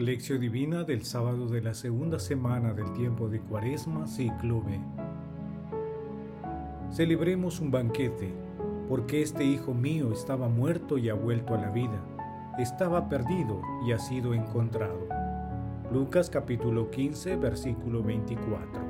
Lección Divina del sábado de la segunda semana del tiempo de Cuaresma, ciclo B. Celebremos un banquete, porque este hijo mío estaba muerto y ha vuelto a la vida, estaba perdido y ha sido encontrado. Lucas capítulo 15, versículo 24.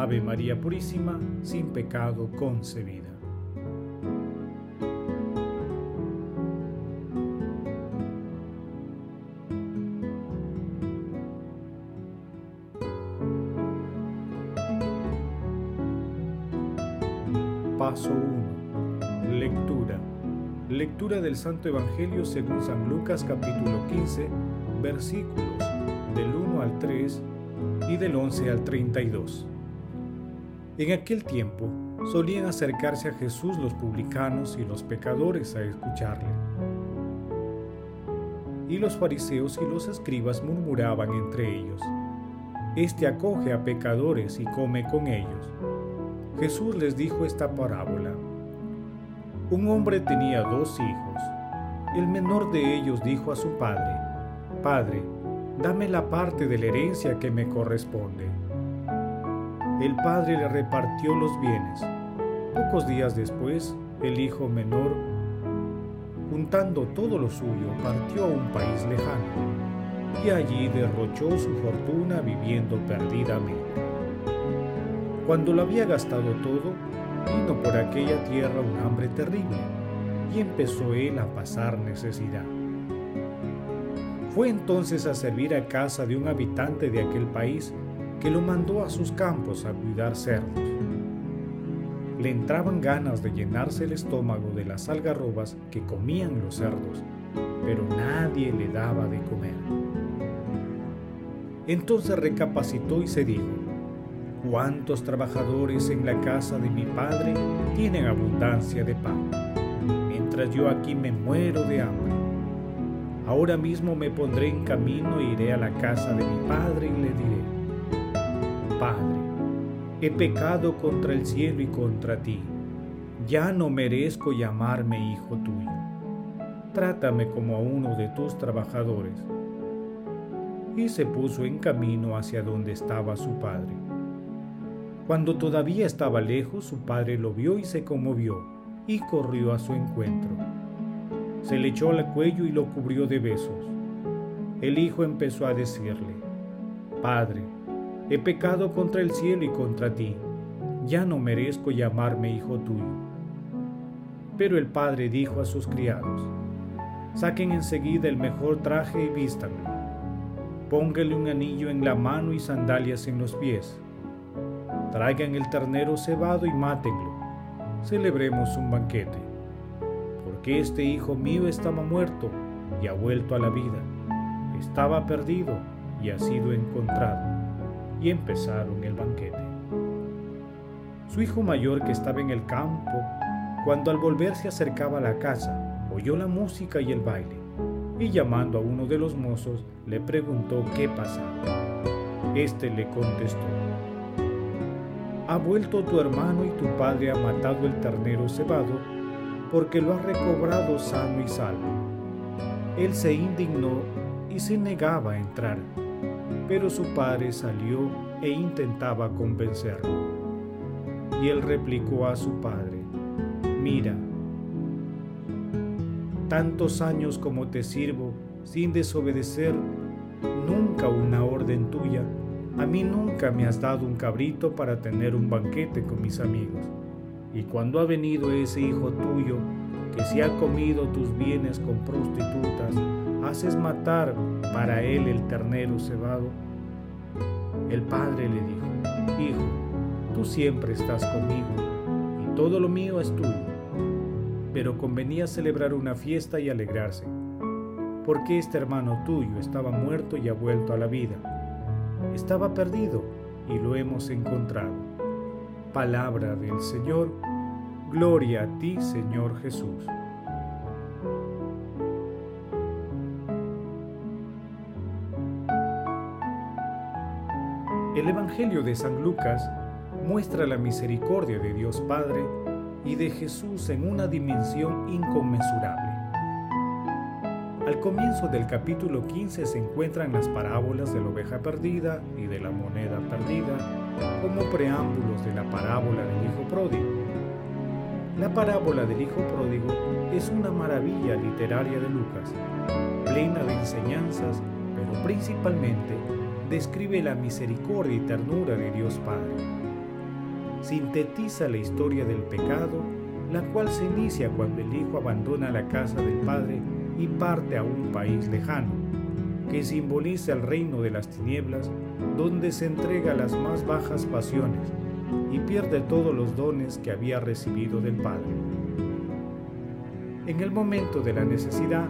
Ave María Purísima, sin pecado concebida. Paso 1. Lectura. Lectura del Santo Evangelio según San Lucas capítulo 15, versículos del 1 al 3 y del 11 al 32. En aquel tiempo solían acercarse a Jesús los publicanos y los pecadores a escucharle. Y los fariseos y los escribas murmuraban entre ellos, Este acoge a pecadores y come con ellos. Jesús les dijo esta parábola. Un hombre tenía dos hijos. El menor de ellos dijo a su padre, Padre, dame la parte de la herencia que me corresponde el padre le repartió los bienes. Pocos días después, el hijo menor, juntando todo lo suyo, partió a un país lejano y allí derrochó su fortuna viviendo perdidamente. Cuando lo había gastado todo, vino por aquella tierra un hambre terrible y empezó él a pasar necesidad. Fue entonces a servir a casa de un habitante de aquel país que lo mandó a sus campos a cuidar cerdos. Le entraban ganas de llenarse el estómago de las algarrobas que comían los cerdos, pero nadie le daba de comer. Entonces recapacitó y se dijo, ¿cuántos trabajadores en la casa de mi padre tienen abundancia de pan? Mientras yo aquí me muero de hambre. Ahora mismo me pondré en camino e iré a la casa de mi padre y le diré, Padre, he pecado contra el cielo y contra ti. Ya no merezco llamarme hijo tuyo. Trátame como a uno de tus trabajadores. Y se puso en camino hacia donde estaba su padre. Cuando todavía estaba lejos, su padre lo vio y se conmovió, y corrió a su encuentro. Se le echó al cuello y lo cubrió de besos. El hijo empezó a decirle, Padre, he pecado contra el cielo y contra ti, ya no merezco llamarme hijo tuyo. Pero el padre dijo a sus criados, saquen enseguida el mejor traje y vístanlo, pónganle un anillo en la mano y sandalias en los pies, traigan el ternero cebado y mátenlo, celebremos un banquete, porque este hijo mío estaba muerto y ha vuelto a la vida, estaba perdido y ha sido encontrado y empezaron el banquete. Su hijo mayor que estaba en el campo, cuando al volver se acercaba a la casa, oyó la música y el baile, y llamando a uno de los mozos le preguntó qué pasaba. Este le contestó, ha vuelto tu hermano y tu padre ha matado el ternero cebado, porque lo ha recobrado sano y salvo. Él se indignó y se negaba a entrar pero su padre salió e intentaba convencerlo. Y él replicó a su padre, mira, tantos años como te sirvo sin desobedecer nunca una orden tuya, a mí nunca me has dado un cabrito para tener un banquete con mis amigos. Y cuando ha venido ese hijo tuyo, que se ha comido tus bienes con prostitutas, haces matar para él el ternero cebado. El padre le dijo, Hijo, tú siempre estás conmigo y todo lo mío es tuyo. Pero convenía celebrar una fiesta y alegrarse, porque este hermano tuyo estaba muerto y ha vuelto a la vida. Estaba perdido y lo hemos encontrado. Palabra del Señor, gloria a ti Señor Jesús. Evangelio de San Lucas muestra la misericordia de Dios Padre y de Jesús en una dimensión inconmensurable. Al comienzo del capítulo 15 se encuentran las parábolas de la oveja perdida y de la moneda perdida como preámbulos de la parábola del Hijo Pródigo. La parábola del Hijo Pródigo es una maravilla literaria de Lucas, plena de enseñanzas, pero principalmente describe la misericordia y ternura de Dios Padre. Sintetiza la historia del pecado, la cual se inicia cuando el Hijo abandona la casa del Padre y parte a un país lejano, que simboliza el reino de las tinieblas, donde se entrega a las más bajas pasiones y pierde todos los dones que había recibido del Padre. En el momento de la necesidad,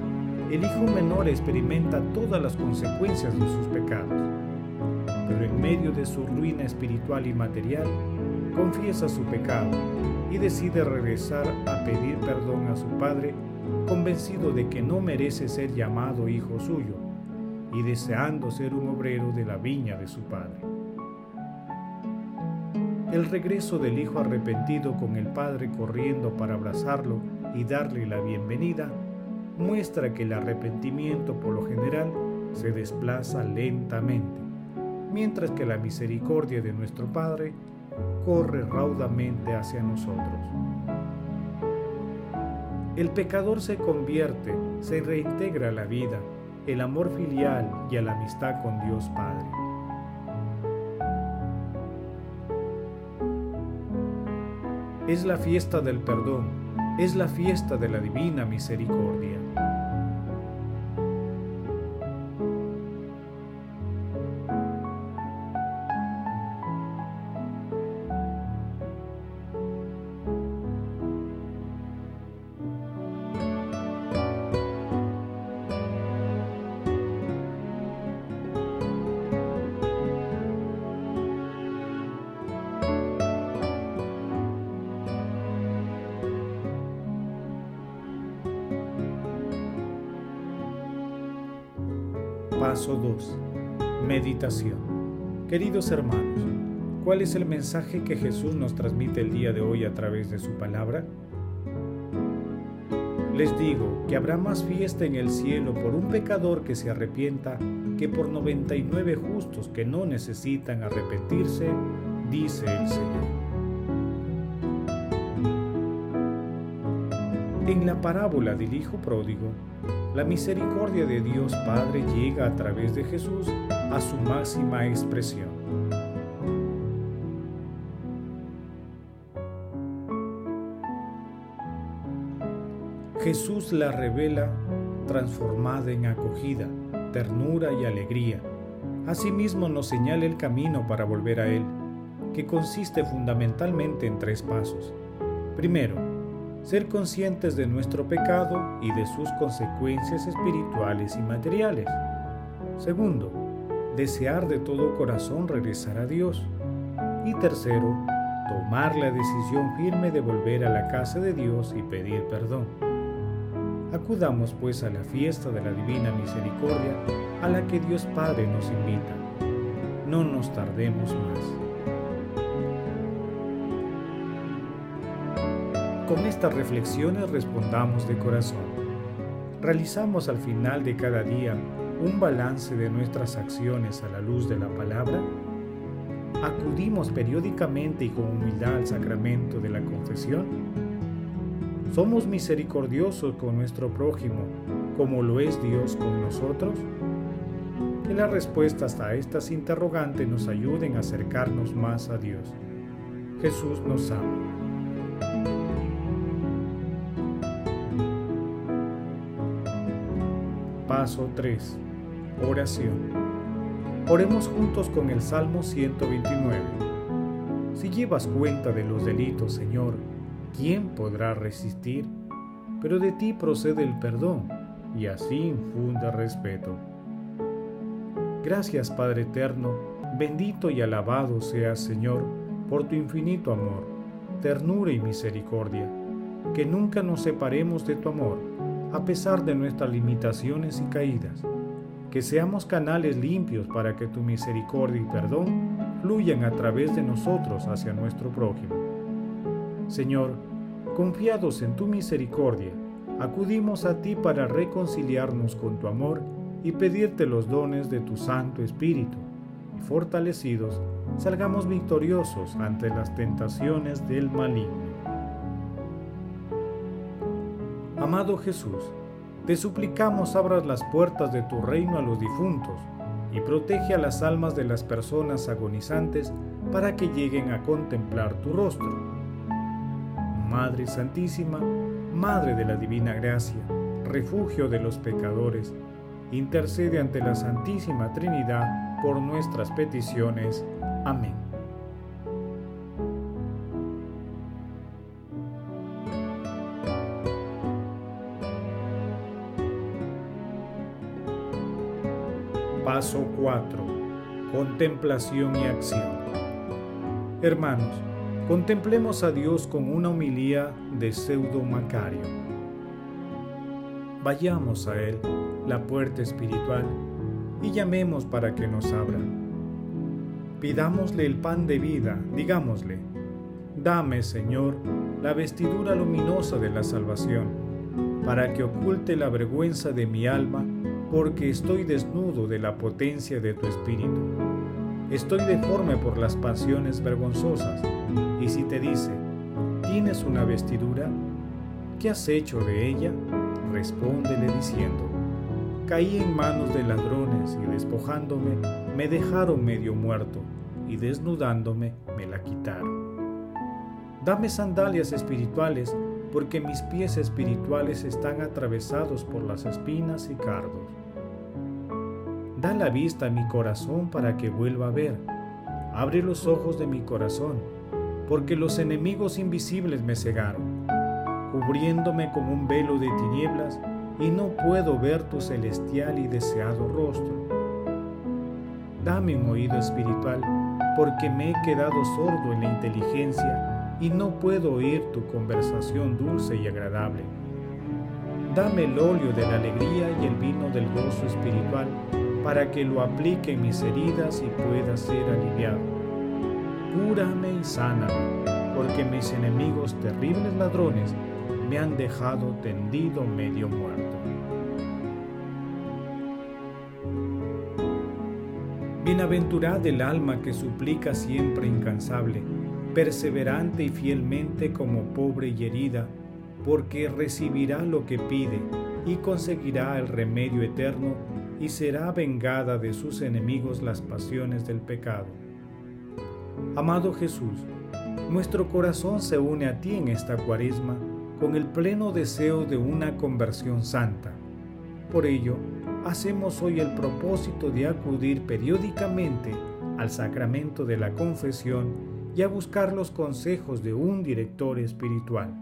el hijo menor experimenta todas las consecuencias de sus pecados pero en medio de su ruina espiritual y material, confiesa su pecado y decide regresar a pedir perdón a su padre, convencido de que no merece ser llamado hijo suyo y deseando ser un obrero de la viña de su padre. El regreso del hijo arrepentido con el padre corriendo para abrazarlo y darle la bienvenida muestra que el arrepentimiento por lo general se desplaza lentamente mientras que la misericordia de nuestro Padre corre raudamente hacia nosotros. El pecador se convierte, se reintegra a la vida, el amor filial y a la amistad con Dios Padre. Es la fiesta del perdón, es la fiesta de la divina misericordia. Paso 2. Meditación. Queridos hermanos, ¿cuál es el mensaje que Jesús nos transmite el día de hoy a través de su palabra? Les digo que habrá más fiesta en el cielo por un pecador que se arrepienta que por 99 justos que no necesitan arrepentirse, dice el Señor. En la parábola del Hijo Pródigo, la misericordia de Dios Padre llega a través de Jesús a su máxima expresión. Jesús la revela transformada en acogida, ternura y alegría. Asimismo nos señala el camino para volver a Él, que consiste fundamentalmente en tres pasos. Primero, ser conscientes de nuestro pecado y de sus consecuencias espirituales y materiales. Segundo, desear de todo corazón regresar a Dios. Y tercero, tomar la decisión firme de volver a la casa de Dios y pedir perdón. Acudamos pues a la fiesta de la Divina Misericordia a la que Dios Padre nos invita. No nos tardemos más. Con estas reflexiones respondamos de corazón. Realizamos al final de cada día un balance de nuestras acciones a la luz de la palabra. Acudimos periódicamente y con humildad al sacramento de la confesión. ¿Somos misericordiosos con nuestro prójimo como lo es Dios con nosotros? Que las respuestas a estas interrogantes nos ayuden a acercarnos más a Dios. Jesús nos ama. Paso 3. Oración. Oremos juntos con el Salmo 129. Si llevas cuenta de los delitos, Señor, ¿quién podrá resistir? Pero de ti procede el perdón, y así infunde respeto. Gracias, Padre Eterno, bendito y alabado seas, Señor, por tu infinito amor, ternura y misericordia, que nunca nos separemos de tu amor, a pesar de nuestras limitaciones y caídas que seamos canales limpios para que tu misericordia y perdón fluyan a través de nosotros hacia nuestro prójimo. Señor, confiados en tu misericordia, acudimos a ti para reconciliarnos con tu amor y pedirte los dones de tu Santo Espíritu, y fortalecidos salgamos victoriosos ante las tentaciones del maligno. Amado Jesús, te suplicamos abras las puertas de tu reino a los difuntos y protege a las almas de las personas agonizantes para que lleguen a contemplar tu rostro. Madre Santísima, Madre de la Divina Gracia, refugio de los pecadores, intercede ante la Santísima Trinidad por nuestras peticiones. Amén. Paso 4. Contemplación y acción. Hermanos, contemplemos a Dios con una humilía de pseudo Macario. Vayamos a Él, la puerta espiritual, y llamemos para que nos abra. Pidámosle el pan de vida, digámosle, dame, Señor, la vestidura luminosa de la salvación, para que oculte la vergüenza de mi alma porque estoy desnudo de la potencia de tu espíritu. Estoy deforme por las pasiones vergonzosas. Y si te dice, ¿tienes una vestidura? ¿Qué has hecho de ella? Respóndele diciendo, caí en manos de ladrones y despojándome, me dejaron medio muerto y desnudándome me la quitaron. Dame sandalias espirituales porque mis pies espirituales están atravesados por las espinas y cardos. Da la vista a mi corazón para que vuelva a ver. Abre los ojos de mi corazón, porque los enemigos invisibles me cegaron, cubriéndome con un velo de tinieblas, y no puedo ver tu celestial y deseado rostro. Dame un oído espiritual, porque me he quedado sordo en la inteligencia y no puedo oír tu conversación dulce y agradable. Dame el óleo de la alegría y el vino del gozo espiritual para que lo aplique mis heridas y pueda ser aliviado. Cúrame y sáname, porque mis enemigos terribles ladrones me han dejado tendido medio muerto. Bienaventurada el alma que suplica siempre incansable, perseverante y fielmente como pobre y herida, porque recibirá lo que pide y conseguirá el remedio eterno y será vengada de sus enemigos las pasiones del pecado. Amado Jesús, nuestro corazón se une a ti en esta cuaresma con el pleno deseo de una conversión santa. Por ello, hacemos hoy el propósito de acudir periódicamente al sacramento de la confesión y a buscar los consejos de un director espiritual.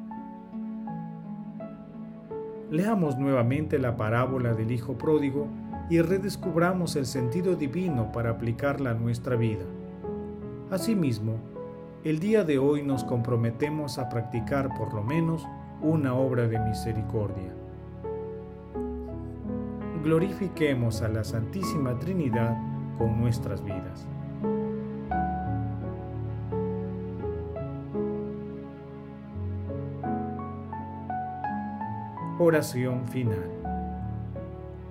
Leamos nuevamente la parábola del Hijo Pródigo y redescubramos el sentido divino para aplicarla a nuestra vida. Asimismo, el día de hoy nos comprometemos a practicar por lo menos una obra de misericordia. Glorifiquemos a la Santísima Trinidad con nuestras vidas. Oración final.